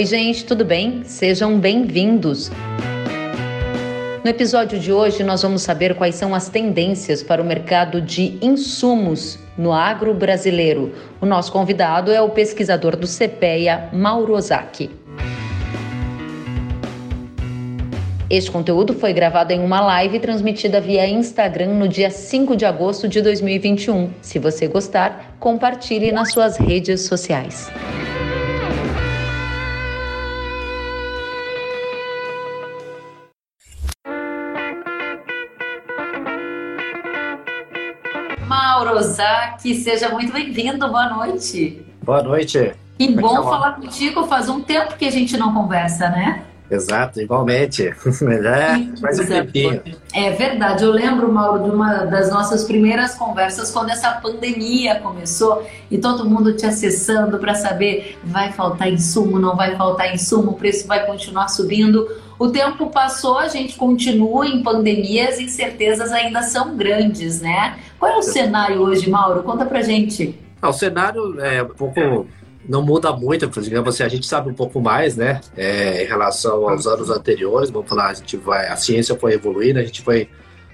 Oi, gente, tudo bem? Sejam bem-vindos. No episódio de hoje, nós vamos saber quais são as tendências para o mercado de insumos no agro brasileiro. O nosso convidado é o pesquisador do CPEA, Mauro Ozaki. Este conteúdo foi gravado em uma live transmitida via Instagram no dia 5 de agosto de 2021. Se você gostar, compartilhe nas suas redes sociais. Ozaki, seja muito bem-vindo, boa noite. Boa noite. Que é bom falar contigo, faz um tempo que a gente não conversa, né? Exato, igualmente. É, mais um tempinho. É verdade. Eu lembro, Mauro, de uma das nossas primeiras conversas quando essa pandemia começou e todo mundo te acessando para saber vai faltar insumo, não vai faltar insumo, o preço vai continuar subindo. O tempo passou, a gente continua em pandemia, as incertezas ainda são grandes, né? Qual é o cenário hoje, Mauro? Conta pra gente. Ah, o cenário é um pouco não muda muito, digamos assim, a gente sabe um pouco mais, né, é, em relação aos anos anteriores, vamos falar, a gente vai, a ciência foi evoluindo, a gente foi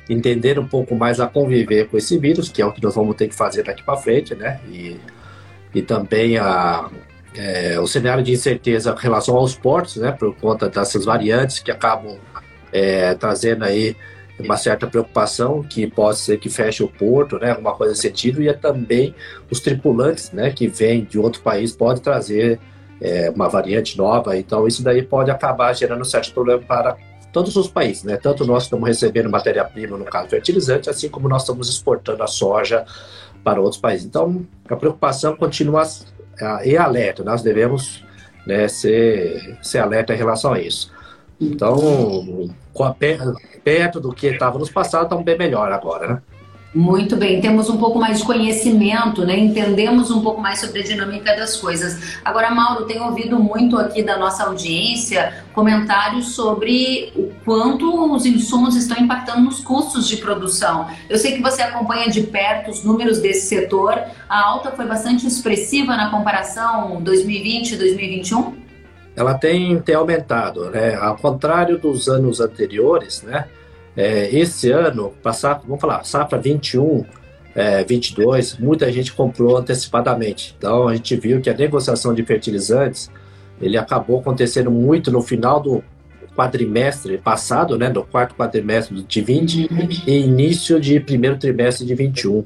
entender um pouco mais a conviver com esse vírus, que é o que nós vamos ter que fazer daqui para frente, né, e, e também a, é, o cenário de incerteza em relação aos portos, né, por conta dessas variantes que acabam é, trazendo aí uma certa preocupação que pode ser que feche o porto, né, alguma coisa nesse sentido, e é também os tripulantes, né, que vêm de outro país pode trazer é, uma variante nova, então isso daí pode acabar gerando um certo problema para todos os países, né, tanto nós estamos recebendo matéria-prima, no caso fertilizante, assim como nós estamos exportando a soja para outros países. Então, a preocupação continua e alerta, nós devemos né, ser, ser alerta em relação a isso. Então, perto do que estava nos passados, estamos bem melhor agora, né? Muito bem, temos um pouco mais de conhecimento, né? Entendemos um pouco mais sobre a dinâmica das coisas. Agora, Mauro, tenho ouvido muito aqui da nossa audiência comentários sobre o quanto os insumos estão impactando nos custos de produção. Eu sei que você acompanha de perto os números desse setor. A alta foi bastante expressiva na comparação 2020-2021? Ela tem, tem aumentado, né? Ao contrário dos anos anteriores, né? É, esse ano, passar, vamos falar, safra 21, é, 22, muita gente comprou antecipadamente. Então a gente viu que a negociação de fertilizantes ele acabou acontecendo muito no final do quadrimestre passado, né, no quarto quadrimestre de 20 uhum. e início de primeiro trimestre de 21.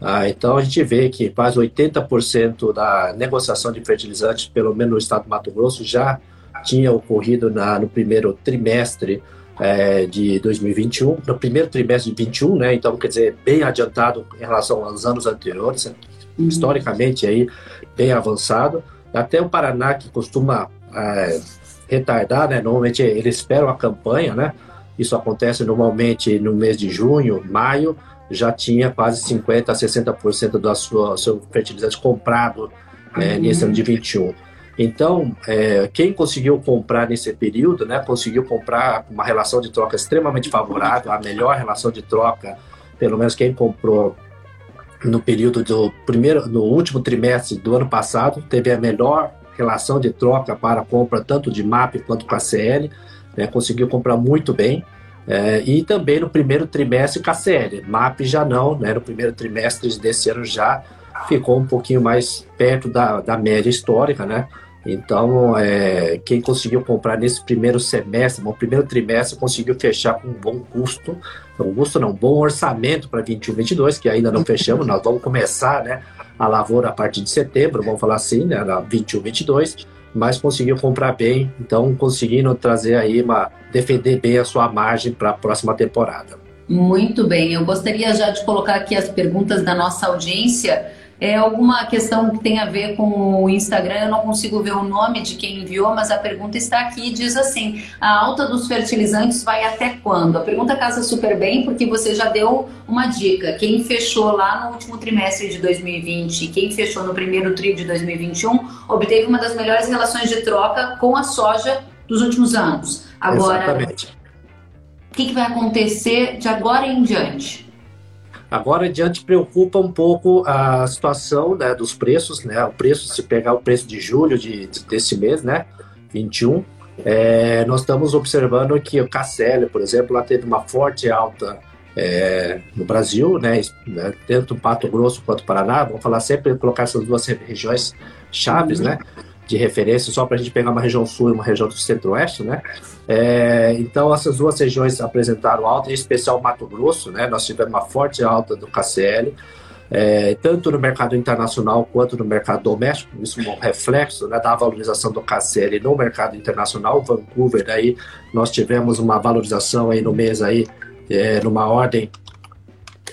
Ah, então a gente vê que quase 80% da negociação de fertilizantes, pelo menos no estado do Mato Grosso, já tinha ocorrido na, no primeiro trimestre é, de 2021, no primeiro trimestre de 21, né? Então, quer dizer, bem adiantado em relação aos anos anteriores, uhum. historicamente aí bem avançado. Até o Paraná, que costuma é, retardar, né? Normalmente eles esperam a campanha, né? Isso acontece normalmente no mês de junho, maio, já tinha quase 50% a 60% do sua, seu fertilizante comprado né, uhum. nesse ano de 21. Então, é, quem conseguiu comprar nesse período, né, conseguiu comprar uma relação de troca extremamente favorável, a melhor relação de troca, pelo menos quem comprou no período do primeiro, no último trimestre do ano passado, teve a melhor relação de troca para compra tanto de MAP quanto com a CL, né, conseguiu comprar muito bem. É, e também no primeiro trimestre KCL. MAP já não, né, no primeiro trimestre desse ano já ficou um pouquinho mais perto da, da média histórica, né? Então, é, quem conseguiu comprar nesse primeiro semestre, no primeiro trimestre, conseguiu fechar com um bom custo, um custo não, um bom orçamento para 21, 22, que ainda não fechamos, nós vamos começar, né, a lavoura a partir de setembro, vamos falar assim, né, na 21, 22, mas conseguiu comprar bem, então conseguindo trazer aí uma, defender bem a sua margem para a próxima temporada. Muito bem, eu gostaria já de colocar aqui as perguntas da nossa audiência, é alguma questão que tem a ver com o Instagram, eu não consigo ver o nome de quem enviou, mas a pergunta está aqui e diz assim: a alta dos fertilizantes vai até quando? A pergunta casa super bem, porque você já deu uma dica. Quem fechou lá no último trimestre de 2020, quem fechou no primeiro tri de 2021, obteve uma das melhores relações de troca com a soja dos últimos anos. Agora, Exatamente. o que, que vai acontecer de agora em diante? Agora adiante preocupa um pouco a situação né, dos preços, né? O preço, se pegar o preço de julho de, desse mês, né? 21, é, nós estamos observando que o KCL, por exemplo, ela teve uma forte alta é, no Brasil, né, né, tanto Pato Grosso quanto Paraná, vamos falar sempre, colocar essas duas regiões chaves, uhum. né, de referência, só para a gente pegar uma região sul e uma região do centro-oeste, né, é, então essas duas regiões apresentaram alta, em especial Mato Grosso, né, nós tivemos uma forte alta do KCL, é, tanto no mercado internacional quanto no mercado doméstico, isso é um reflexo né, da valorização do KCL no mercado internacional. Vancouver, aí nós tivemos uma valorização aí no mês aí, é, numa ordem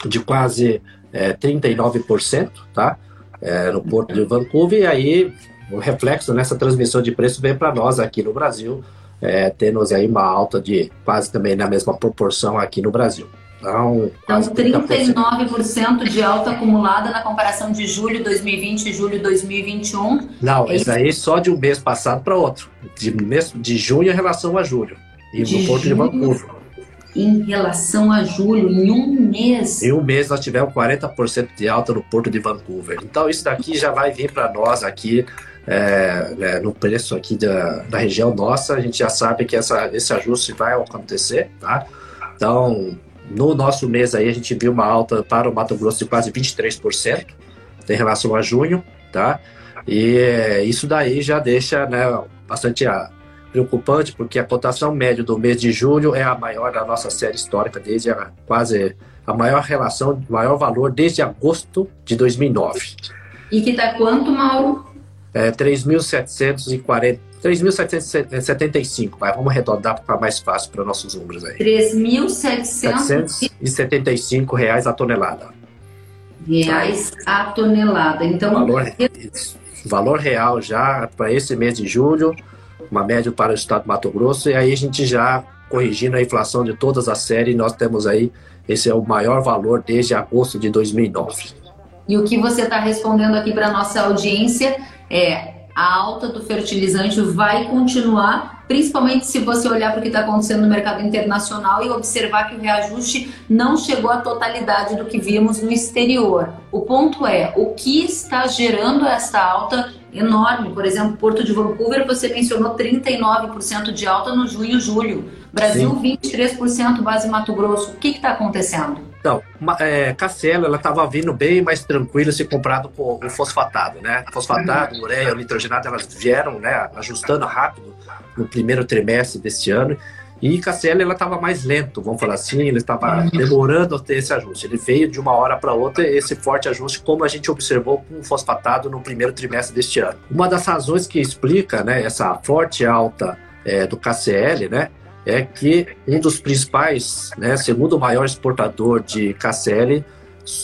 de quase é, 39%, tá? É, no porto de Vancouver, e aí o reflexo nessa transmissão de preço vem para nós aqui no Brasil, é, tendo aí uma alta de quase também na mesma proporção aqui no Brasil. Então, então 39% de alta acumulada na comparação de julho 2020 e julho 2021. Não, é isso aí só de um mês passado para outro. De, mês, de junho em relação a julho. E de no Porto de Vancouver. Em relação a julho, em um mês. Em um mês nós tivemos 40% de alta no Porto de Vancouver. Então isso daqui já vai vir para nós aqui é, né, no preço aqui da, da região nossa. A gente já sabe que essa, esse ajuste vai acontecer, tá? Então, no nosso mês aí, a gente viu uma alta para o Mato Grosso de quase 23% em relação a junho, tá? E isso daí já deixa né, bastante ah, preocupante, porque a cotação média do mês de julho é a maior da nossa série histórica, desde a, quase a maior relação, maior valor desde agosto de 2009. E que está quanto, Mauro? É 3.740 3.775, vai, vamos arredondar para mais fácil para nossos números aí. 3.775 reais a tonelada. Reais a tonelada. Então, valor, valor real já para esse mês de julho, uma média para o estado do Mato Grosso, e aí a gente já corrigindo a inflação de todas as séries, nós temos aí, esse é o maior valor desde agosto de 2009. E o que você está respondendo aqui para nossa audiência é a alta do fertilizante vai continuar, principalmente se você olhar para o que está acontecendo no mercado internacional e observar que o reajuste não chegou à totalidade do que vimos no exterior. O ponto é, o que está gerando essa alta enorme? Por exemplo, Porto de Vancouver, você mencionou 39% de alta no junho e julho. Brasil, Sim. 23%, base Mato Grosso. O que está acontecendo? Então, é, Castelo, ela estava vindo bem mais tranquila se comparado com o fosfatado, né? Fosfatado, ureia, nitrogenado, elas vieram, né, ajustando rápido no primeiro trimestre deste ano. E Castelo, ela estava mais lento, vamos falar assim, ele estava demorando a ter esse ajuste. Ele veio de uma hora para outra esse forte ajuste, como a gente observou com o fosfatado no primeiro trimestre deste ano. Uma das razões que explica, né, essa forte alta é, do KCL, né, é que um dos principais, né, segundo o maior exportador de KCL,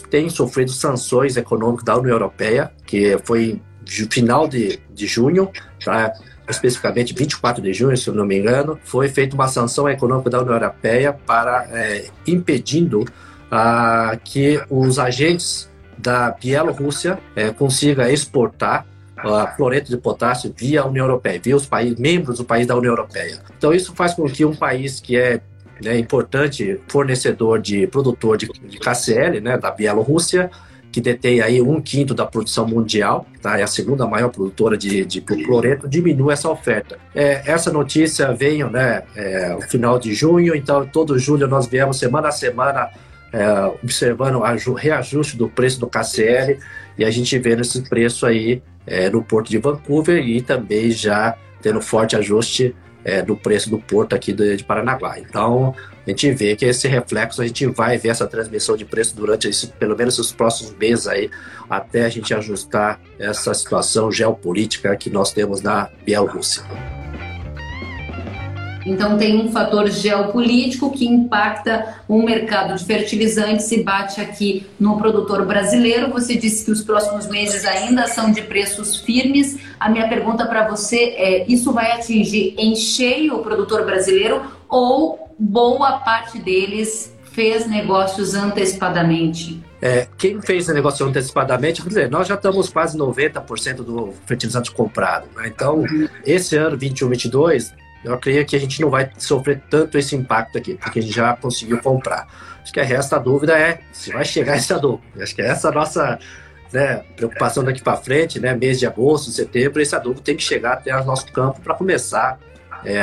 tem sofrido sanções econômicas da União Europeia, que foi no final de, de junho, tá? especificamente 24 de junho, se eu não me engano, foi feita uma sanção econômica da União Europeia para é, impedindo ah, que os agentes da Bielorrússia é, consiga exportar a cloreto de potássio via União Europeia, via os países membros do país da União Europeia. Então isso faz com que um país que é né, importante fornecedor de produtor de, de KCl, né, da Bielorrússia, que detém aí um quinto da produção mundial, tá? é a segunda maior produtora de, de cloreto, diminui essa oferta. É, essa notícia veio né, é, no final de junho, então todo julho nós viemos semana a semana é, observando o reajuste do preço do KCl e a gente vê esse preço aí é, no porto de Vancouver e também já tendo forte ajuste é, do preço do porto aqui de, de Paranaguá. Então, a gente vê que esse reflexo, a gente vai ver essa transmissão de preço durante esse, pelo menos os próximos meses aí, até a gente ajustar essa situação geopolítica que nós temos na Bielorrússia. Então, tem um fator geopolítico que impacta o mercado de fertilizantes e bate aqui no produtor brasileiro. Você disse que os próximos meses ainda são de preços firmes. A minha pergunta para você é: isso vai atingir em cheio o produtor brasileiro ou boa parte deles fez negócios antecipadamente? É, quem fez negócio antecipadamente, dizer, nós já estamos quase 90% do fertilizante comprado. Né? Então, esse ano, 21, 22, eu creio que a gente não vai sofrer tanto esse impacto aqui, porque a gente já conseguiu comprar. Acho que a resta dúvida é se vai chegar essa dúvida. Acho que essa é a nossa né, preocupação daqui para frente, né, mês de agosto, setembro, esse adubo tem que chegar até o nosso campo para começar é,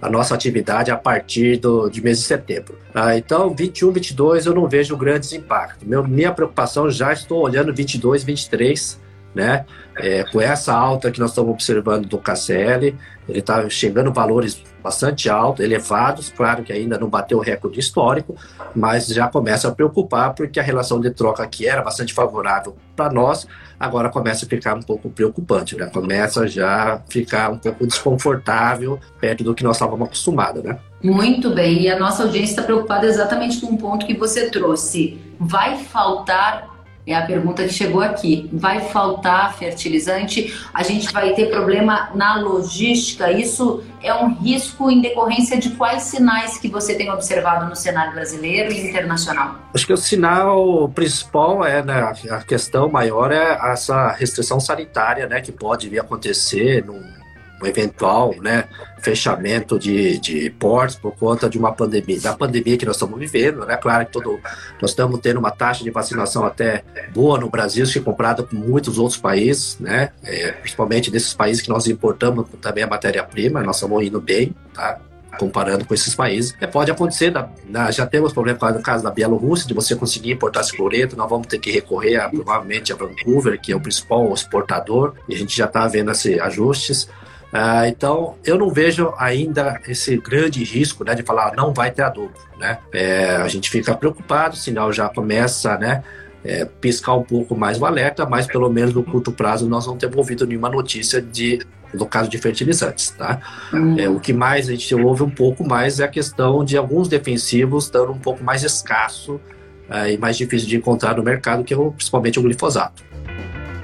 a nossa atividade a partir do, de mês de setembro. Ah, então, 21, 22 eu não vejo grandes impactos. Meu, minha preocupação já estou olhando 22, 23, né? É, com essa alta que nós estamos observando do KCL, ele está chegando valores bastante altos, elevados, claro que ainda não bateu o recorde histórico, mas já começa a preocupar porque a relação de troca que era bastante favorável para nós, agora começa a ficar um pouco preocupante, né? Começa já a ficar um pouco desconfortável perto do que nós estávamos acostumados, né? Muito bem, e a nossa audiência está preocupada exatamente com um ponto que você trouxe. Vai faltar é a pergunta que chegou aqui. Vai faltar fertilizante? A gente vai ter problema na logística? Isso é um risco em decorrência de quais sinais que você tem observado no cenário brasileiro e internacional? Acho que o sinal principal é, né, a questão maior é essa restrição sanitária, né, que pode vir a acontecer num um eventual né, fechamento de, de portos por conta de uma pandemia, da pandemia que nós estamos vivendo, né? Claro que todo, nós estamos tendo uma taxa de vacinação até boa no Brasil, é comparada com muitos outros países, né? É, principalmente desses países que nós importamos também a matéria-prima, nós estamos indo bem, tá? comparando com esses países. É, pode acontecer, da, da, já temos problema no caso da Bielorrússia, de você conseguir importar esse cloreto, nós vamos ter que recorrer a, provavelmente a Vancouver, que é o principal exportador, e a gente já está vendo esses ajustes. Ah, então, eu não vejo ainda esse grande risco né, de falar não vai ter adubo. Né? É, a gente fica preocupado, o sinal já começa né, é, piscar um pouco mais o alerta, mas pelo menos no curto prazo nós não temos ouvido nenhuma notícia de no caso de fertilizantes, tá? Hum. É, o que mais a gente ouve um pouco mais é a questão de alguns defensivos estando um pouco mais escasso é, e mais difícil de encontrar no mercado, que é o, principalmente o glifosato.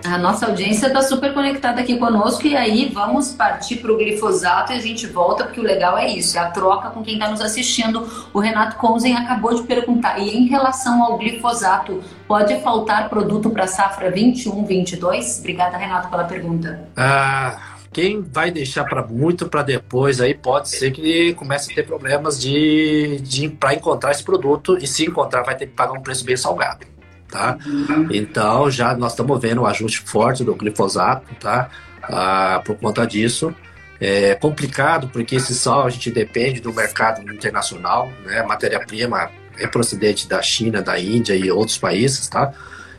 A nossa audiência está super conectada aqui conosco e aí vamos partir para o glifosato e a gente volta porque o legal é isso, é a troca com quem está nos assistindo. O Renato Konzen acabou de perguntar, e em relação ao glifosato, pode faltar produto para a safra 21-22? Obrigada, Renato, pela pergunta. Ah, quem vai deixar para muito para depois aí pode ser que comece a ter problemas de, de para encontrar esse produto e se encontrar vai ter que pagar um preço bem salgado tá? Então já nós estamos vendo o ajuste forte do glifosato, tá? Ah, por conta disso. É complicado porque esse sal a gente depende do mercado internacional, né? Matéria-prima é procedente da China, da Índia e outros países, tá?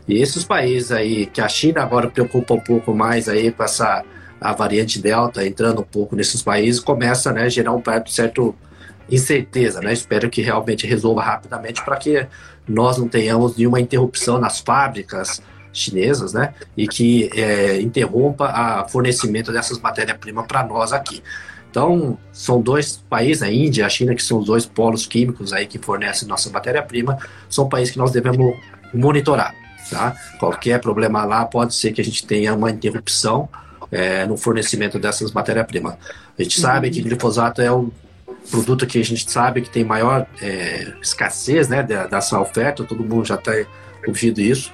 E esses países aí, que a China agora preocupa um pouco mais aí com essa a variante Delta entrando um pouco nesses países, começa né, a gerar um certo incerteza, né? Espero que realmente resolva rapidamente para que nós não tenhamos nenhuma interrupção nas fábricas chinesas, né? E que é, interrompa o fornecimento dessas matérias-primas para nós aqui. Então, são dois países, a Índia e a China, que são os dois polos químicos aí que fornecem nossa matéria-prima, são países que nós devemos monitorar, tá? Qualquer problema lá pode ser que a gente tenha uma interrupção é, no fornecimento dessas matérias-primas. A gente sabe que glifosato é um produto que a gente sabe que tem maior é, escassez né, dessa oferta, todo mundo já tem ouvido isso.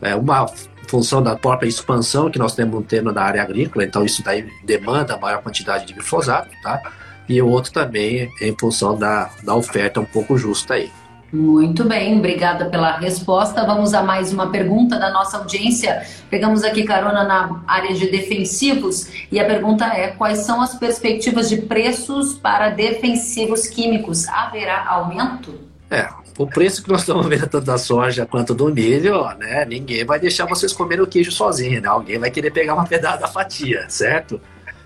É uma função da própria expansão que nós temos tendo na área agrícola, então isso daí demanda maior quantidade de glifosato, tá? E o outro também é em função da, da oferta um pouco justa aí. Muito bem, obrigada pela resposta. Vamos a mais uma pergunta da nossa audiência. Pegamos aqui carona na área de defensivos e a pergunta é: quais são as perspectivas de preços para defensivos químicos? Haverá aumento? É, o preço que nós estamos vendo tanto da soja quanto do milho, né? Ninguém vai deixar vocês comerem o queijo sozinho, né? Alguém vai querer pegar uma pedaço da fatia, certo?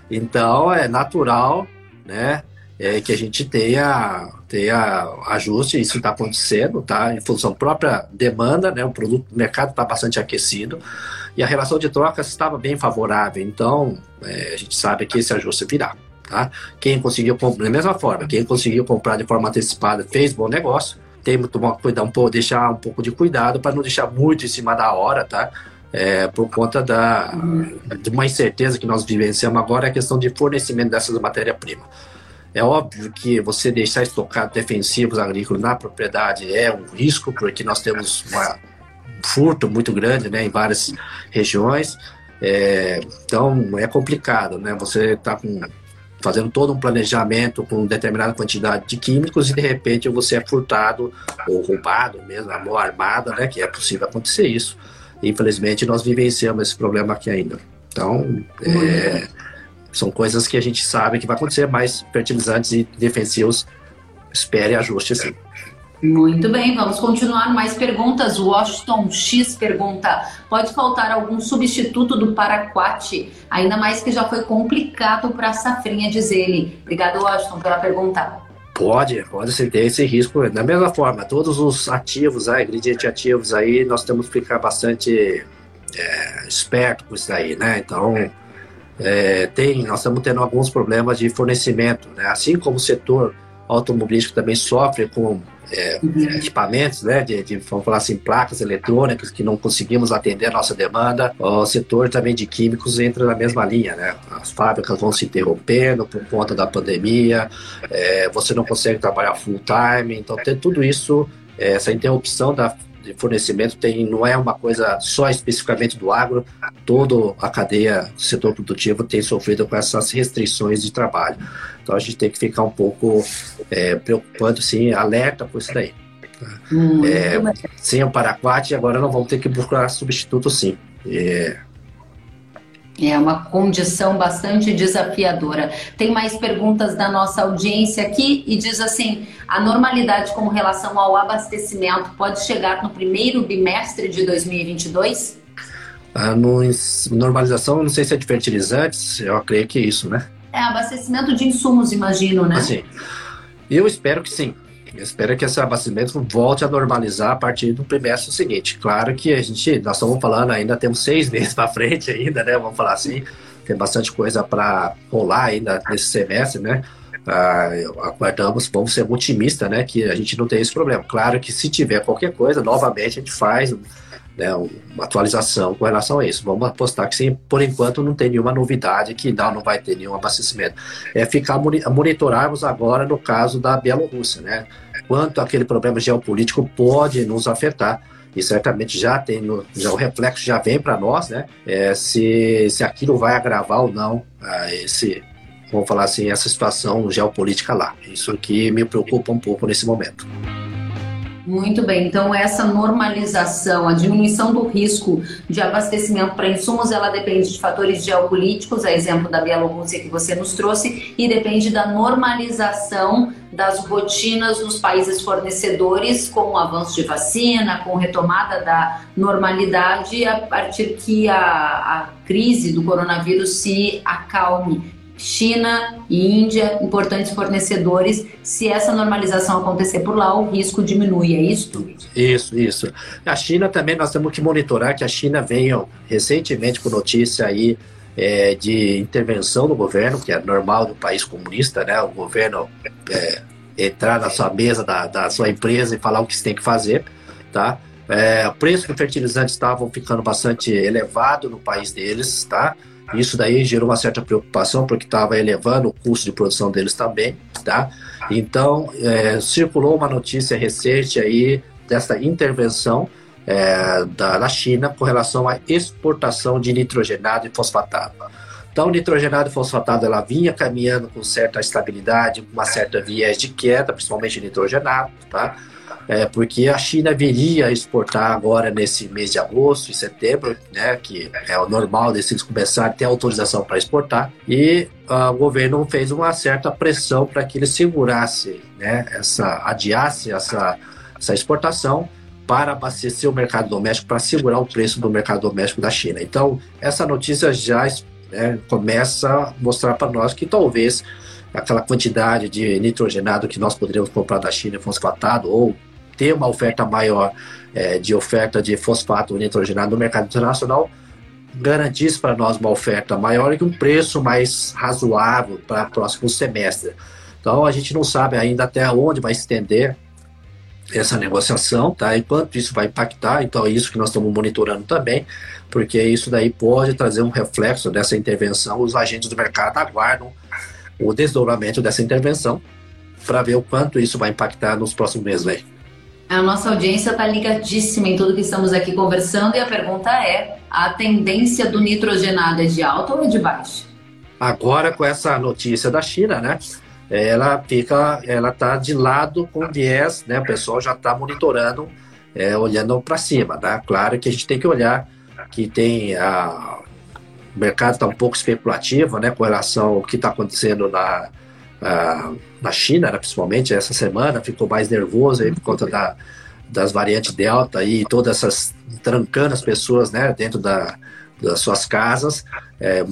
Então é natural, né? É, que a gente tenha, tenha ajuste, isso está acontecendo, tá? Em função própria demanda, né? O produto, o mercado está bastante aquecido e a relação de trocas estava bem favorável. Então, é, a gente sabe que esse ajuste virá. Tá? Quem conseguiu comprar, da mesma forma, quem conseguiu comprar de forma antecipada fez bom negócio. Tem que tomar cuidado, um pouco, deixar um pouco de cuidado para não deixar muito em cima da hora, tá? É, por conta da, de uma incerteza que nós vivenciamos agora, é a questão de fornecimento dessas matérias-primas. É óbvio que você deixar estocado defensivos agrícolas na propriedade é um risco, porque nós temos um furto muito grande né, em várias regiões. É, então é complicado, né? Você está fazendo todo um planejamento com determinada quantidade de químicos e de repente você é furtado ou roubado mesmo, a mão armada, né? Que é possível acontecer isso. infelizmente, nós vivenciamos esse problema aqui ainda. Então, é, são coisas que a gente sabe que vai acontecer, mas fertilizantes e defensivos, espere ajuste sim. Muito bem, vamos continuar. Mais perguntas. Washington X pergunta: pode faltar algum substituto do paraquat? Ainda mais que já foi complicado para a safrinha, diz ele. Obrigado, Washington, pela pergunta. Pode, pode ser ter esse risco. Da mesma forma, todos os ativos, ah, ingredientes ativos aí, nós temos que ficar bastante é, esperto com isso aí, né? Então, é, tem, nós estamos tendo alguns problemas de fornecimento, né? Assim como o setor automobilístico também sofre com é, uhum. equipamentos, né, de, de, vamos falar assim, placas eletrônicas que não conseguimos atender a nossa demanda. O setor também de químicos entra na mesma linha, né? As fábricas vão se interrompendo por conta da pandemia, é, você não consegue trabalhar full time, então tem tudo isso, é, essa interrupção da de fornecimento tem, não é uma coisa só especificamente do agro, toda a cadeia do setor produtivo tem sofrido com essas restrições de trabalho. Então a gente tem que ficar um pouco é, preocupado, sim, alerta por isso daí. Hum, é, sem o paraquat, agora não vamos ter que buscar substituto sim. É, é uma condição bastante desafiadora. Tem mais perguntas da nossa audiência aqui e diz assim: a normalidade com relação ao abastecimento pode chegar no primeiro bimestre de 2022? Ah, no, normalização, não sei se é de fertilizantes, eu creio que é isso, né? É, abastecimento de insumos, imagino, né? Assim, eu espero que sim. Espero que esse abastecimento volte a normalizar a partir do trimestre seguinte. Claro que a gente, nós estamos falando ainda, temos seis meses para frente ainda, né? Vamos falar assim, tem bastante coisa para rolar ainda nesse semestre, né? Ah, aguardamos, vamos ser otimistas, né? Que a gente não tem esse problema. Claro que se tiver qualquer coisa, novamente a gente faz né, uma atualização com relação a isso. Vamos apostar que sim, por enquanto não tem nenhuma novidade que não, não vai ter nenhum abastecimento. É ficar monitorarmos agora no caso da Bielorrússia, né? Quanto aquele problema geopolítico pode nos afetar e certamente já tem no, já o reflexo já vem para nós, né? É, se, se aquilo vai agravar ou não ah, esse vamos falar assim essa situação geopolítica lá. Isso aqui me preocupa um pouco nesse momento. Muito bem, então essa normalização, a diminuição do risco de abastecimento para insumos, ela depende de fatores geopolíticos, a exemplo da Bielorrússia que você nos trouxe, e depende da normalização das rotinas nos países fornecedores, com o avanço de vacina, com retomada da normalidade, a partir que a, a crise do coronavírus se acalme China e Índia, importantes fornecedores. Se essa normalização acontecer por lá, o risco diminui, é isso? Isso, isso. A China também nós temos que monitorar que a China veio recentemente com notícia aí é, de intervenção do governo, que é normal do país comunista, né? O governo é, entrar na sua mesa da, da sua empresa e falar o que você tem que fazer, tá? É, o preço do fertilizante estavam ficando bastante elevado no país deles, tá? Isso daí gerou uma certa preocupação, porque estava elevando o custo de produção deles também, tá? Então, é, circulou uma notícia recente aí dessa intervenção é, da, da China com relação à exportação de nitrogenado e fosfatado. Então, nitrogenado e fosfatado ela vinha caminhando com certa estabilidade, com uma certa viés de queda, principalmente nitrogenado, tá? É, porque a China viria a exportar agora nesse mês de agosto e setembro, né, que é o normal desses começarem a ter autorização para exportar, e uh, o governo fez uma certa pressão para que ele segurasse, né, essa, adiasse essa, essa exportação para abastecer o mercado doméstico, para segurar o preço do mercado doméstico da China. Então, essa notícia já né, começa a mostrar para nós que talvez aquela quantidade de nitrogenado que nós poderíamos comprar da China fosfatado ou ter uma oferta maior é, de oferta de fosfato nitrogenado no mercado internacional garantisse para nós uma oferta maior e um preço mais razoável para o próximo semestre. Então a gente não sabe ainda até onde vai estender essa negociação, tá? E quanto isso vai impactar, então é isso que nós estamos monitorando também, porque isso daí pode trazer um reflexo dessa intervenção. Os agentes do mercado aguardam o desdobramento dessa intervenção para ver o quanto isso vai impactar nos próximos meses aí. A nossa audiência está ligadíssima em tudo que estamos aqui conversando e a pergunta é: a tendência do nitrogenado é de alta ou é de baixa? Agora, com essa notícia da China, né? Ela fica, ela está de lado com viés, né? O pessoal já está monitorando é, olhando para cima, né? Claro que a gente tem que olhar que tem a o mercado está um pouco especulativo, né, com relação ao que está acontecendo na, na China, né, principalmente essa semana, ficou mais nervoso aí por conta da, das variantes Delta e todas essas trancando as pessoas, né, dentro da, das suas casas. É, o,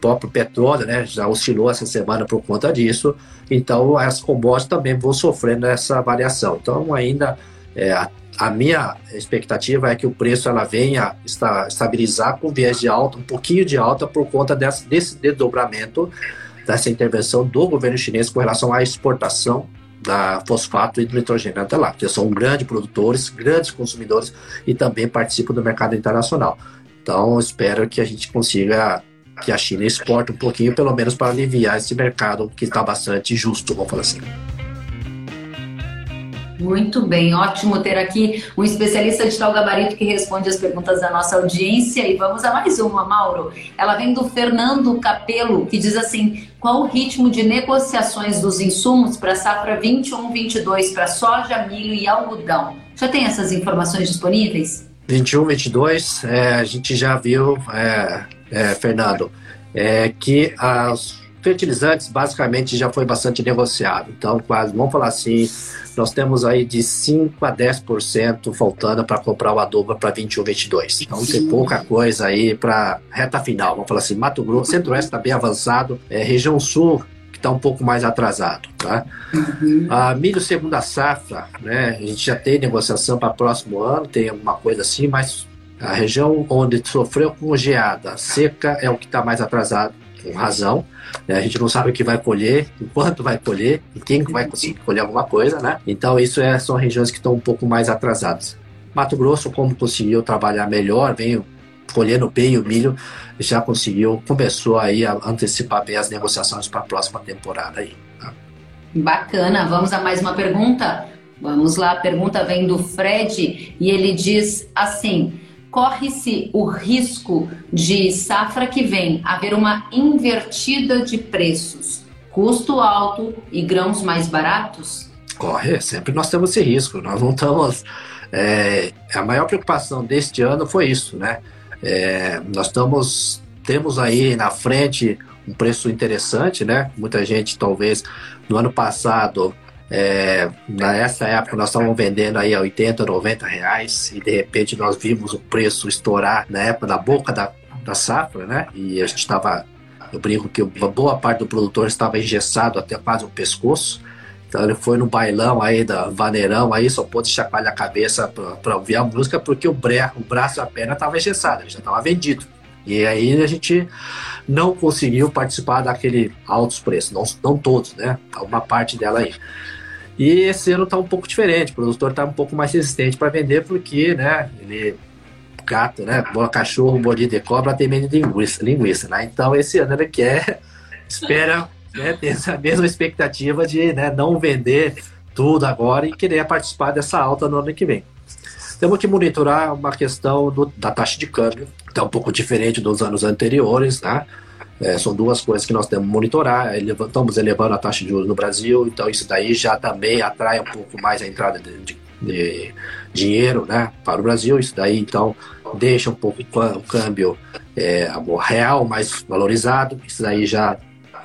próprio petróleo, né, já oscilou essa semana por conta disso. Então, as commodities também vão sofrendo essa variação. Então, ainda é, a minha expectativa é que o preço ela venha estar, estabilizar com viés de alta, um pouquinho de alta por conta desse desdobramento dessa intervenção do governo chinês com relação à exportação da fosfato e do nitrogênio até lá, que são grandes produtores, grandes consumidores e também participam do mercado internacional. Então, espero que a gente consiga que a China exporte um pouquinho, pelo menos para aliviar esse mercado que está bastante justo, vamos falar assim. Muito bem, ótimo ter aqui um especialista de tal gabarito que responde as perguntas da nossa audiência. E vamos a mais uma, Mauro. Ela vem do Fernando Capelo, que diz assim: qual o ritmo de negociações dos insumos para safra 21-22 para soja, milho e algodão? Já tem essas informações disponíveis? 21, 22, é, a gente já viu, é, é, Fernando, é, que as fertilizantes basicamente já foi bastante negociado. Então, quase, vamos falar assim, nós temos aí de 5 a 10% faltando para comprar o adubo para 21, 22. Então tem pouca coisa aí para reta final. Vamos falar assim, Mato Grosso, Centro-Oeste está bem avançado, é, região Sul que está um pouco mais atrasado, tá? Uhum. A milho segunda safra, né? A gente já tem negociação para próximo ano, tem alguma coisa assim, mas a região onde sofreu com geada seca é o que está mais atrasado com razão. Né? A gente não sabe o que vai colher, enquanto vai colher, e quem vai conseguir colher alguma coisa, né? Então, isso é, são regiões que estão um pouco mais atrasadas. Mato Grosso, como conseguiu trabalhar melhor, veio colhendo bem o milho, já conseguiu, começou aí a antecipar bem as negociações para a próxima temporada aí. Tá? Bacana, vamos a mais uma pergunta? Vamos lá, a pergunta vem do Fred e ele diz assim: corre-se o risco de safra que vem haver uma invertida de preços, custo alto e grãos mais baratos? Corre, sempre nós temos esse risco. Nós não estamos. É, a maior preocupação deste ano foi isso, né? É, nós estamos temos aí na frente um preço interessante, né? Muita gente talvez no ano passado é, nessa época nós estávamos vendendo aí a 80, 90 reais e de repente nós vimos o preço estourar na época da boca da, da safra, né? E a gente estava, eu brinco que uma boa parte do produtor estava engessado até quase o pescoço. Então ele foi no bailão aí da vaneirão aí, só pôde chacoalhar a cabeça para ouvir a música porque o, bre, o braço e a perna estava engessado, ele já estava vendido. E aí a gente não conseguiu participar daquele altos preços, não, não todos, né? Uma parte dela aí. E esse ano está um pouco diferente, o produtor está um pouco mais resistente para vender, porque, né, ele gato, né, boa cachorro, mordida de cobra, tem medo de linguiça, linguiça, né? Então esse ano ele quer, espera, né, ter essa mesma expectativa de, né, não vender tudo agora e querer participar dessa alta no ano que vem. Temos que monitorar uma questão do, da taxa de câmbio, que está um pouco diferente dos anos anteriores, tá? É, são duas coisas que nós temos que monitorar. Estamos elevando a taxa de juros no Brasil, então isso daí já também atrai um pouco mais a entrada de, de, de dinheiro né, para o Brasil. Isso daí então deixa um pouco o câmbio é, real mais valorizado. Isso daí já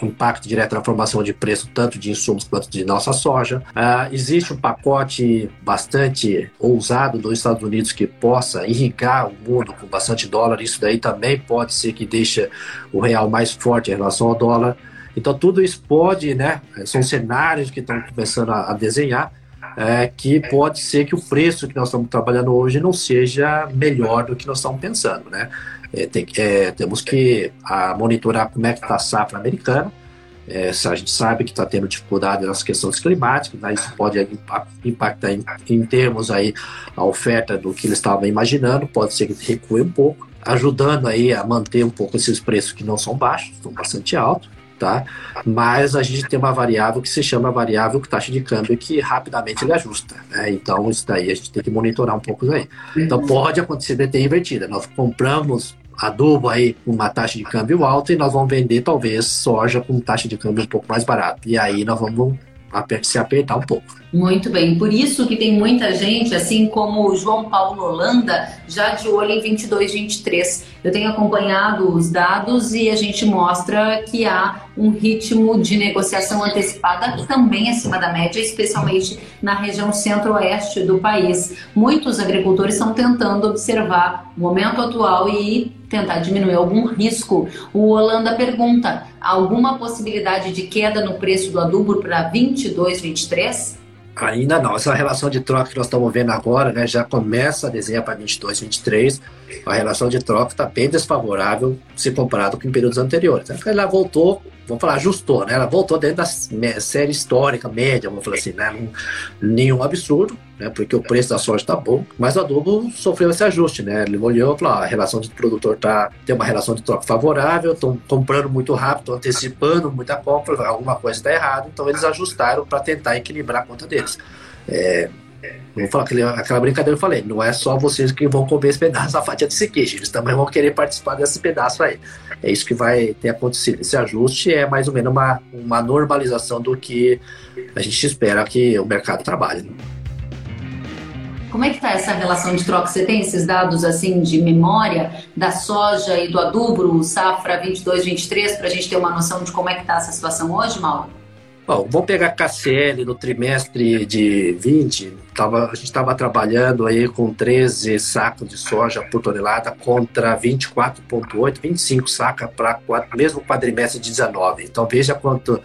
impacto direto na formação de preço tanto de insumos quanto de nossa soja. Uh, existe um pacote bastante ousado dos Estados Unidos que possa irrigar o mundo com bastante dólar. Isso daí também pode ser que deixe o real mais forte em relação ao dólar. Então tudo isso pode, né? São cenários que estão começando a, a desenhar. É, que pode ser que o preço que nós estamos trabalhando hoje não seja melhor do que nós estamos pensando, né? É, tem, é, temos que a, monitorar como é que está a safra americana. É, a gente sabe que está tendo dificuldade nas questões climáticas, né, isso pode impactar em, em, termos aí a oferta do que eles estavam imaginando, pode ser que recue um pouco, ajudando aí a manter um pouco esses preços que não são baixos, estão bastante altos, tá? Mas a gente tem uma variável que se chama variável taxa de câmbio que rapidamente ele ajusta, né? Então isso daí a gente tem que monitorar um pouco aí. Então pode acontecer de ter invertida. Nós compramos adubo aí com uma taxa de câmbio alta e nós vamos vender talvez soja com taxa de câmbio um pouco mais barata. E aí nós vamos se apertar um pouco. Muito bem, por isso que tem muita gente, assim como o João Paulo Holanda, já de olho em 22, 23. Eu tenho acompanhado os dados e a gente mostra que há um ritmo de negociação antecipada também acima da média, especialmente na região centro-oeste do país. Muitos agricultores estão tentando observar o momento atual e tentar diminuir algum risco. O Holanda pergunta: alguma possibilidade de queda no preço do adubo para 22, 23? Ainda não. Essa relação de troca que nós estamos vendo agora, né, já começa a desenhar para 22, 23. A relação de troca está bem desfavorável se comparado com períodos anteriores. Ela voltou vamos falar, ajustou, né? Ela voltou dentro da série histórica, média, vamos falar assim, né? nenhum absurdo, né? Porque o preço da soja está bom, mas o adubo sofreu esse ajuste, né? Ele olhou e falou, ah, a relação de produtor tá, tem uma relação de troca favorável, estão comprando muito rápido, estão antecipando muita compra, alguma coisa está errada, então eles ajustaram para tentar equilibrar a conta deles. É, Vou falar aquele, aquela brincadeira que eu falei, não é só vocês que vão comer esse pedaço da fatia de queijo, eles também vão querer participar desse pedaço aí. É isso que vai ter acontecido. Esse ajuste é mais ou menos uma, uma normalização do que a gente espera que o mercado trabalhe. Né? Como é que está essa relação de troca? Você tem esses dados assim de memória da soja e do adubo, safra 22, 23, para a gente ter uma noção de como é que está essa situação hoje, Mauro? Bom, vamos pegar KCL no trimestre de 20, tava, a gente estava trabalhando aí com 13 sacos de soja por tonelada contra 24,8, 25 sacas para mesmo quadrimestre de 19. Então veja quanto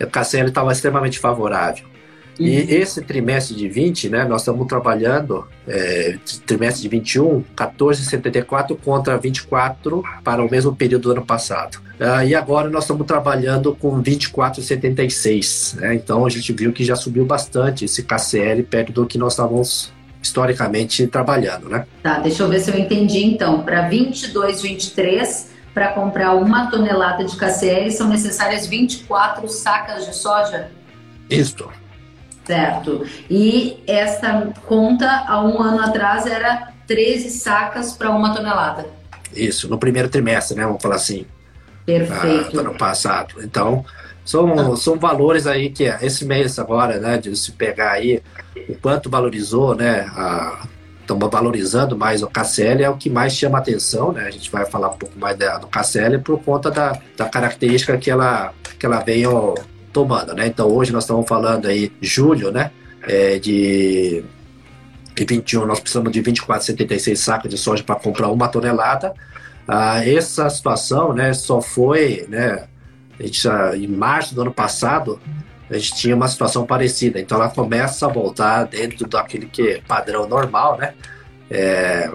o KCL estava extremamente favorável. Uhum. E esse trimestre de 20, né, nós estamos trabalhando, é, trimestre de 21, 14,74 contra 24 para o mesmo período do ano passado. Uh, e agora nós estamos trabalhando com 24,76. Né? Então a gente viu que já subiu bastante esse KCL perto do que nós estávamos historicamente trabalhando. Né? Tá, deixa eu ver se eu entendi então. Para 22,23 para comprar uma tonelada de KCL são necessárias 24 sacas de soja? Isso. Certo. E essa conta há um ano atrás era 13 sacas para uma tonelada. Isso, no primeiro trimestre, né? Vamos falar assim. Perfeito. Ah, ano passado. Então, são, ah. são valores aí que esse mês agora, né? De se pegar aí o quanto valorizou, né? Estamos valorizando mais o KCL, é o que mais chama atenção, né? A gente vai falar um pouco mais da, do KCL por conta da, da característica que ela, que ela veio tomando, né? Então hoje nós estamos falando aí julho, né? É, de, de 21 nós precisamos de 24,76 sacos de soja para comprar uma tonelada. Ah, essa situação, né? Só foi, né? A gente em março do ano passado a gente tinha uma situação parecida. Então ela começa a voltar dentro daquele que é padrão normal, né? É,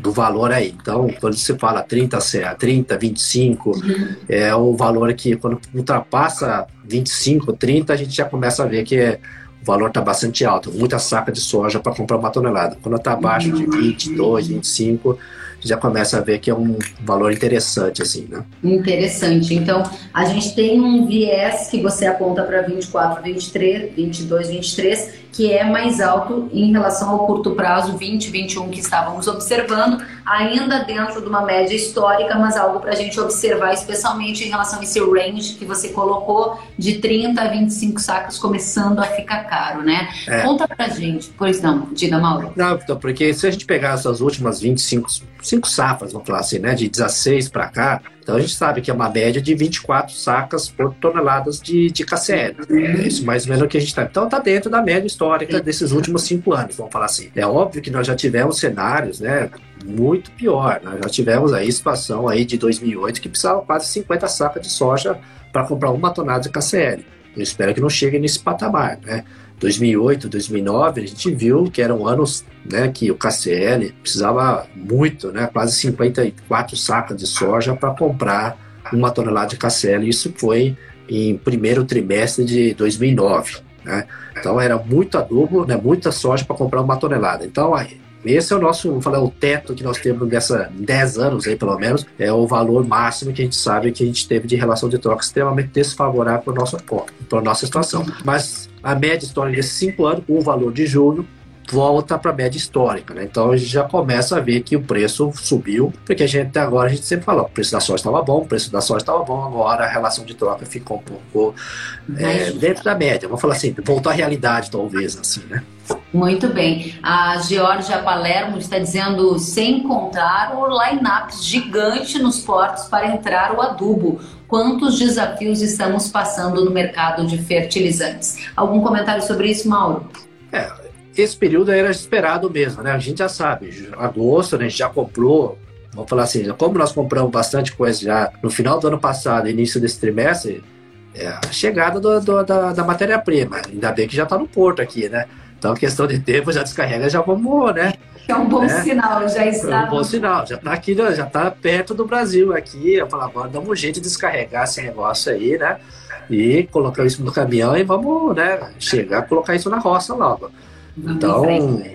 do valor aí. Então, quando se fala 30, 30 25, uhum. é o valor que quando ultrapassa 25, 30, a gente já começa a ver que é, o valor está bastante alto. Muita saca de soja para comprar uma tonelada. Quando está abaixo de 22, 25, já começa a ver que é um valor interessante, assim, né? Interessante. Então, a gente tem um viés que você aponta para 24, 23, 22, 23, que é mais alto em relação ao curto prazo 2021 que estávamos observando, ainda dentro de uma média histórica, mas algo para a gente observar, especialmente em relação a esse range que você colocou de 30 a 25 sacos começando a ficar caro, né? É. Conta pra gente, pois não, diga Mauro. Não, então, porque se a gente pegar essas últimas 25 cinco safras, vamos falar assim, né, de 16 para cá, então a gente sabe que é uma média de 24 sacas por toneladas de, de KCL. É isso mais ou menos o que a gente está. Então está dentro da média histórica desses últimos cinco anos, vamos falar assim. É óbvio que nós já tivemos cenários, né? Muito pior. Nós já tivemos aí situação aí de 2008 que precisava quase 50 sacas de soja para comprar uma tonelada de KCL. Eu espero que não chegue nesse patamar, né? 2008, 2009, a gente viu que eram anos né, que o KCL precisava muito, né, quase 54 sacas de soja para comprar uma tonelada de KCL. Isso foi em primeiro trimestre de 2009. Né? Então era muito adubo, né, muita soja para comprar uma tonelada. Então esse é o nosso, vamos falar, o teto que nós temos nessa 10 anos aí, pelo menos, é o valor máximo que a gente sabe que a gente teve de relação de troca extremamente desfavorável para a nossa situação. Mas a média histórica desses cinco anos, o valor de julho, volta para a média histórica, né? Então a gente já começa a ver que o preço subiu, porque a gente até agora a gente sempre falou, o preço da soja estava bom, o preço da soja estava bom, agora a relação de troca ficou um pouco é, dentro da média. Vamos falar assim, voltou à realidade talvez, assim, né? Muito bem. A Georgia Palermo está dizendo sem contar o line-up gigante nos portos para entrar o adubo. Quantos desafios estamos passando no mercado de fertilizantes? Algum comentário sobre isso, Mauro? É, esse período era esperado mesmo, né? A gente já sabe, agosto, né, a gente já comprou, vamos falar assim, como nós compramos bastante coisa já no final do ano passado, início desse trimestre, é a chegada do, do, da, da matéria-prima. Ainda bem que já está no porto aqui, né? Então, questão de tempo, já descarrega, já vamos, né? É um bom né? sinal, já está. É um bom sinal, já está aqui, já está perto do Brasil aqui. Eu falo, agora dá um jeito de descarregar esse negócio aí, né? E colocar isso no caminhão e vamos, né? Chegar, colocar isso na roça logo. Então,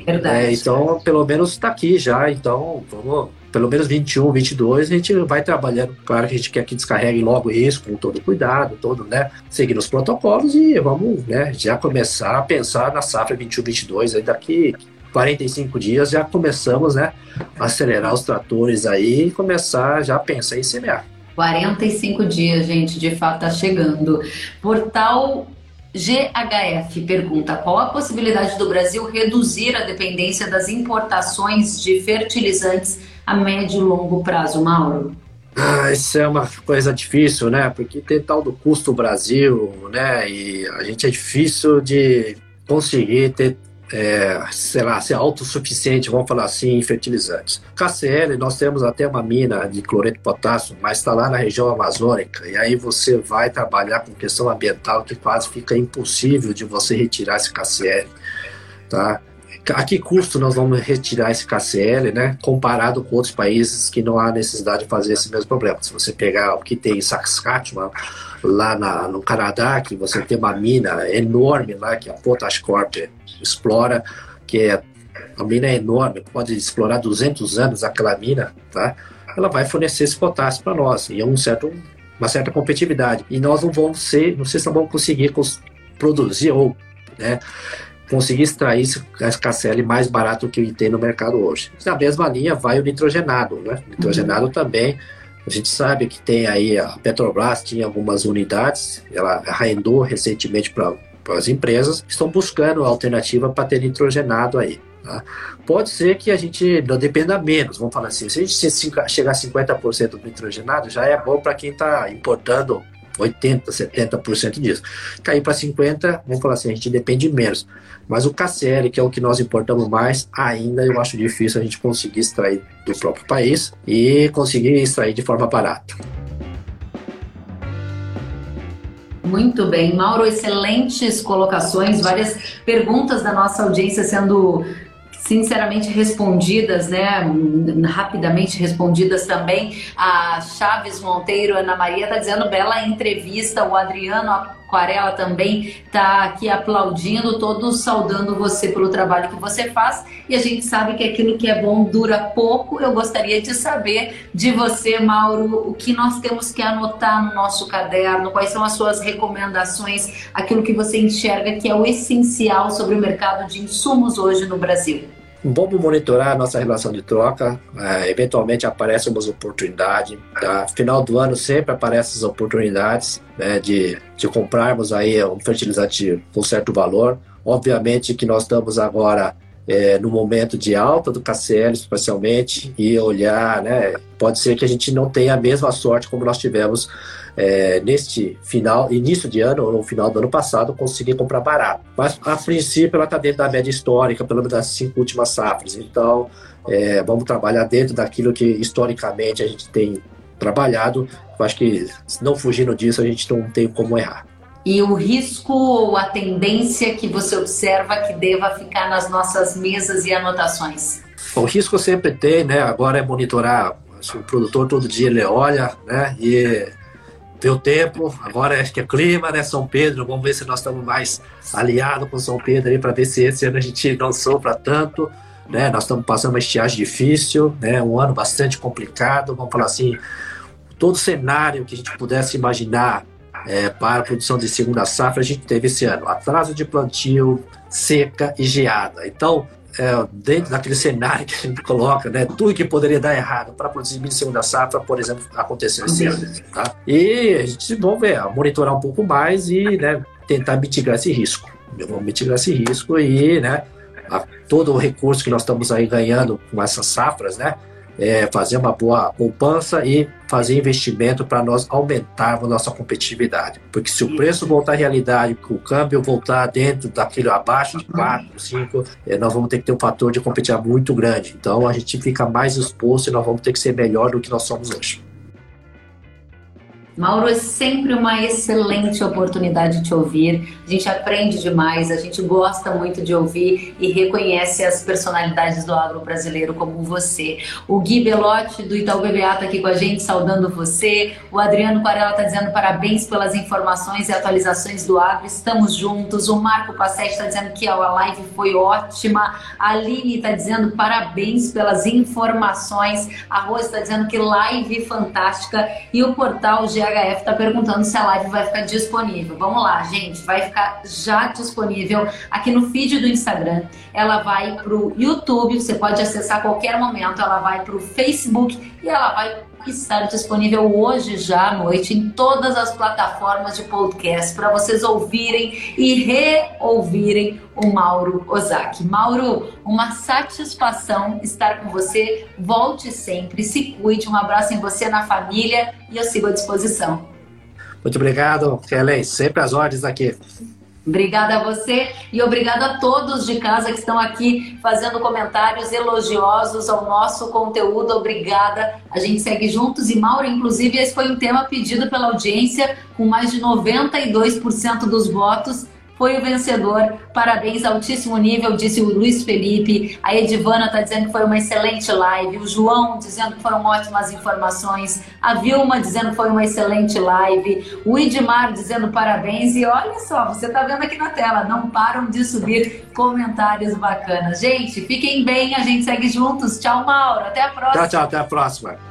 é, então pelo menos está aqui já. Então, vamos, pelo menos 21, 22, a gente vai trabalhando. Claro que a gente quer que descarregue logo isso, com todo cuidado, todo, né? Seguindo os protocolos e vamos, né? Já começar a pensar na safra 21, 22. Aí daqui 45 dias já começamos, né? A acelerar os tratores aí e começar já a pensar em semear. 45 dias, gente, de fato está chegando. Portal GHF pergunta: qual a possibilidade do Brasil reduzir a dependência das importações de fertilizantes a médio e longo prazo, Mauro? Ah, isso é uma coisa difícil, né? Porque tem tal do custo Brasil, né? E a gente é difícil de conseguir ter é, sei lá, ser autossuficiente, vamos falar assim, em fertilizantes. KCL, nós temos até uma mina de cloreto de potássio, mas está lá na região amazônica, e aí você vai trabalhar com questão ambiental que quase fica impossível de você retirar esse KCL, tá? A que custo nós vamos retirar esse KCL, né? Comparado com outros países que não há necessidade de fazer esse mesmo problema. Se você pegar o que tem em Saskatchewan, lá na, no Canadá, que você tem uma mina enorme lá, que a Potash Corp explora, que é a mina é enorme, pode explorar 200 anos aquela mina, tá? Ela vai fornecer esse potássio para nós e é um certo, uma certa competitividade. E nós não vamos ser, não sei se vamos conseguir produzir ou, né? conseguir extrair esse KCl mais barato que tem no mercado hoje. Na mesma linha vai o nitrogenado, né? O nitrogenado uhum. também, a gente sabe que tem aí a Petrobras tinha algumas unidades, ela arrendou recentemente para as empresas, estão buscando alternativa para ter nitrogenado aí. Tá? Pode ser que a gente não dependa menos, vamos falar assim, se a gente chegar a 50% do nitrogenado, já é bom para quem está importando 80%, 70% disso. Cair para 50%, vamos falar assim, a gente depende menos. Mas o KCL, que é o que nós importamos mais, ainda eu acho difícil a gente conseguir extrair do próprio país e conseguir extrair de forma barata. Muito bem, Mauro, excelentes colocações, várias perguntas da nossa audiência sendo sinceramente respondidas, né? Rapidamente respondidas também. A Chaves Monteiro, Ana Maria, está dizendo bela entrevista. O Adriano Aquarela também está aqui aplaudindo, todos saudando você pelo trabalho que você faz. E a gente sabe que aquilo que é bom dura pouco. Eu gostaria de saber de você, Mauro, o que nós temos que anotar no nosso caderno, quais são as suas recomendações, aquilo que você enxerga que é o essencial sobre o mercado de insumos hoje no Brasil. Vamos monitorar a nossa relação de troca. É, eventualmente aparecem umas oportunidades. Tá? Final do ano sempre aparecem as oportunidades né, de, de comprarmos aí um fertilizante com certo valor. Obviamente que nós estamos agora é, no momento de alta do KCL, especialmente, e olhar, né? Pode ser que a gente não tenha a mesma sorte como nós tivemos é, neste final, início de ano ou no final do ano passado, conseguir comprar barato. Mas a princípio ela está dentro da média histórica, pelo menos das cinco últimas safras. Então é, vamos trabalhar dentro daquilo que historicamente a gente tem trabalhado. Eu acho que não fugindo disso a gente não tem como errar. E o risco ou a tendência que você observa que deva ficar nas nossas mesas e anotações? O risco sempre tem, né? Agora é monitorar. O produtor todo dia ele olha, né? E o tempo. Agora acho que é clima, né? São Pedro. Vamos ver se nós estamos mais aliados com São Pedro aí para ver se esse ano a gente não sofra tanto. Né? Nós estamos passando uma estiagem difícil, né? Um ano bastante complicado. Vamos falar assim, todo cenário que a gente pudesse imaginar é, para a produção de segunda safra, a gente teve esse ano atraso de plantio, seca e geada. Então, é, dentro daquele cenário que a gente coloca, né, tudo que poderia dar errado para produzir milho segunda safra, por exemplo, aconteceu esse ano. Tá? E a gente vai ver, monitorar um pouco mais e né, tentar mitigar esse risco. Vamos mitigar esse risco e né, todo o recurso que nós estamos aí ganhando com essas safras, né, é, fazer uma boa poupança e fazer investimento para nós aumentarmos nossa competitividade. Porque se o preço voltar à realidade, o câmbio voltar dentro daquele abaixo de 4, 5, é, nós vamos ter que ter um fator de competitividade muito grande. Então a gente fica mais exposto e nós vamos ter que ser melhor do que nós somos hoje. Mauro, é sempre uma excelente oportunidade de te ouvir. A gente aprende demais, a gente gosta muito de ouvir e reconhece as personalidades do agro brasileiro como você. O Gui Belotti, do Itaú BBA, está aqui com a gente, saudando você. O Adriano Quarela está dizendo parabéns pelas informações e atualizações do agro. Estamos juntos. O Marco Passetti está dizendo que a live foi ótima. A Aline está dizendo parabéns pelas informações. A Rose está dizendo que live fantástica. E o portal GH HF está perguntando se a live vai ficar disponível. Vamos lá, gente, vai ficar já disponível aqui no feed do Instagram. Ela vai para o YouTube, você pode acessar a qualquer momento. Ela vai para o Facebook e ela vai estar disponível hoje já à noite em todas as plataformas de podcast para vocês ouvirem e reouvirem o Mauro Ozaki. Mauro, uma satisfação estar com você. Volte sempre, se cuide. Um abraço em você, na família e eu sigo à disposição. Muito obrigado, Kellen. Sempre às ordens aqui. Obrigada a você e obrigada a todos de casa que estão aqui fazendo comentários elogiosos ao nosso conteúdo. Obrigada. A gente segue juntos e Mauro, inclusive, esse foi um tema pedido pela audiência com mais de 92% dos votos foi o vencedor. Parabéns, altíssimo nível, disse o Luiz Felipe. A Edivana está dizendo que foi uma excelente live. O João dizendo que foram ótimas informações. A Vilma dizendo que foi uma excelente live. O Idmar dizendo parabéns. E olha só, você está vendo aqui na tela, não param de subir comentários bacanas. Gente, fiquem bem, a gente segue juntos. Tchau, Mauro. Até a próxima. Tchau, tchau. Até a próxima.